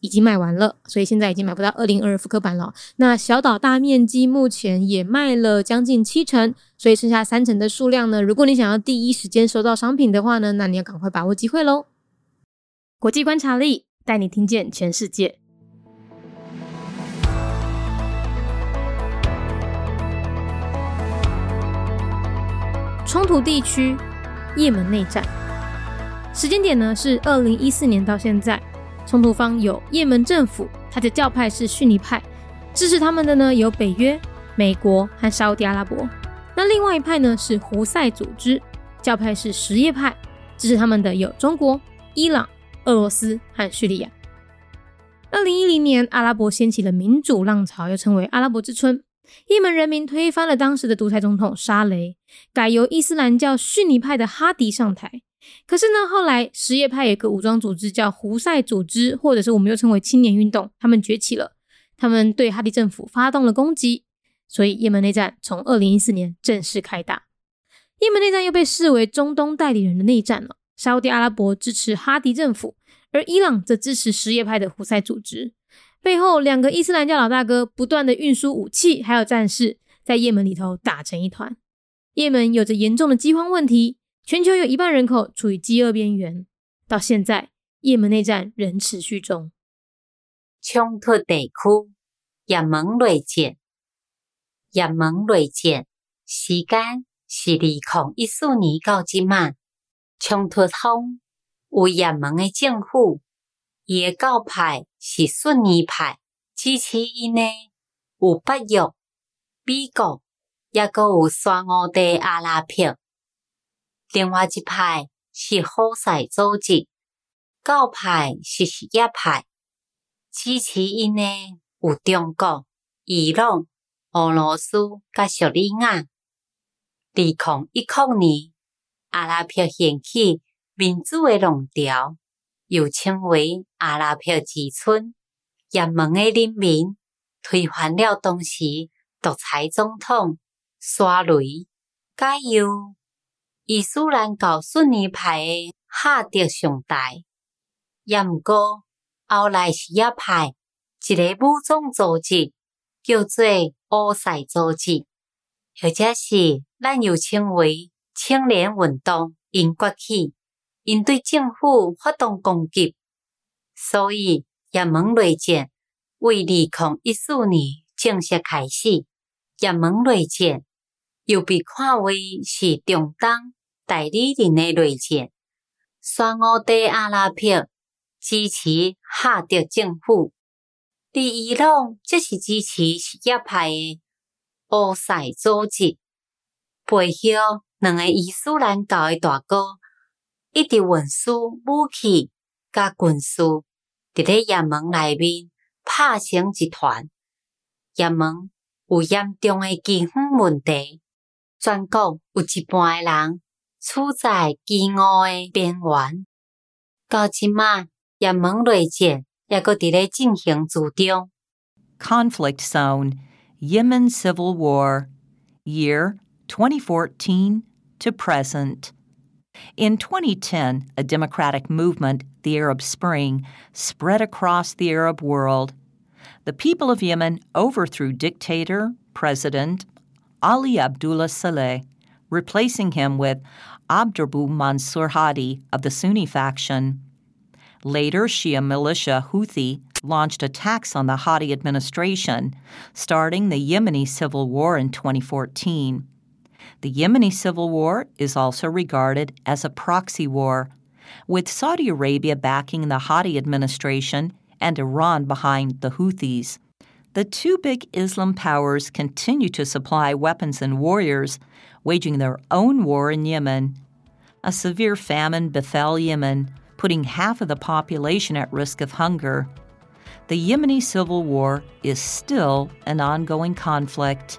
已经卖完了，所以现在已经买不到二零二复刻版了。那小岛大面积目前也卖了将近七成，所以剩下三成的数量呢？如果你想要第一时间收到商品的话呢，那你要赶快把握机会喽！国际观察力带你听见全世界。冲突地区，也门内战，时间点呢是二零一四年到现在。冲突方有也门政府，它的教派是逊尼派，支持他们的呢有北约、美国和沙特阿拉伯。那另外一派呢是胡塞组织，教派是什叶派，支持他们的有中国、伊朗、俄罗斯和叙利亚。二零一零年，阿拉伯掀起了民主浪潮，又称为阿拉伯之春。也门人民推翻了当时的独裁总统沙雷，改由伊斯兰教逊尼派的哈迪上台。可是呢，后来什叶派有个武装组织叫胡塞组织，或者是我们又称为青年运动，他们崛起了，他们对哈迪政府发动了攻击，所以也门内战从二零一四年正式开打。也门内战又被视为中东代理人的内战了。沙特阿拉伯支持哈迪政府，而伊朗则支持什叶派的胡塞组织，背后两个伊斯兰教老大哥不断的运输武器，还有战士，在也门里头打成一团。也门有着严重的饥荒问题。全球有一半人口处于饥饿边缘，到现在，也门内战仍持续中。冲突地区，也门内战，也门内战时间是二零一四年到即晚。冲突方为也门的政府，伊的教派是逊尼派，支持伊呢有北约、美国，也阁有沙地阿拉伯。另外一派是好赛组织，教派是什叶派，支持因呢有中国、伊朗、俄罗斯甲叙利亚。二零一九年，阿拉伯掀起民主的浪潮，又称为阿拉伯之春。也门的人民推翻了当时独裁总统沙雷，加油！伊斯兰教逊尼派诶哈迪上台，也毋过后来什叶派一个武装组织叫做乌塞组织，或者是咱又称为青年运动，因崛起，因对政府发动攻击，所以也门内战为二零一四年正式开始。也门内战又被看为是中东。代理人的内战，沙地阿拉伯支持哈迪政府，伫伊朗则是支持什叶派的乌塞组织。背后两个伊斯兰教的大哥一直运输武器甲军事，伫咧也门内面拍成一团。也门有严重的饥荒问题，全国有一半的人。处在饥饿的边缘，到即马也门内战也搁伫咧进行之中。Conflict Zone Yemen Civil War Year 2014 to present. In 2010, a democratic movement, the Arab Spring, spread across the Arab world. The people of Yemen overthrew dictator, President Ali Abdullah Saleh replacing him with Abdurbu Mansur Hadi of the Sunni faction. Later, Shia militia Houthi launched attacks on the Hadi administration, starting the Yemeni civil war in 2014. The Yemeni civil war is also regarded as a proxy war, with Saudi Arabia backing the Hadi administration and Iran behind the Houthis. The two big Islam powers continue to supply weapons and warriors, waging their own war in Yemen. A severe famine befell Yemen, putting half of the population at risk of hunger. The Yemeni civil war is still an ongoing conflict.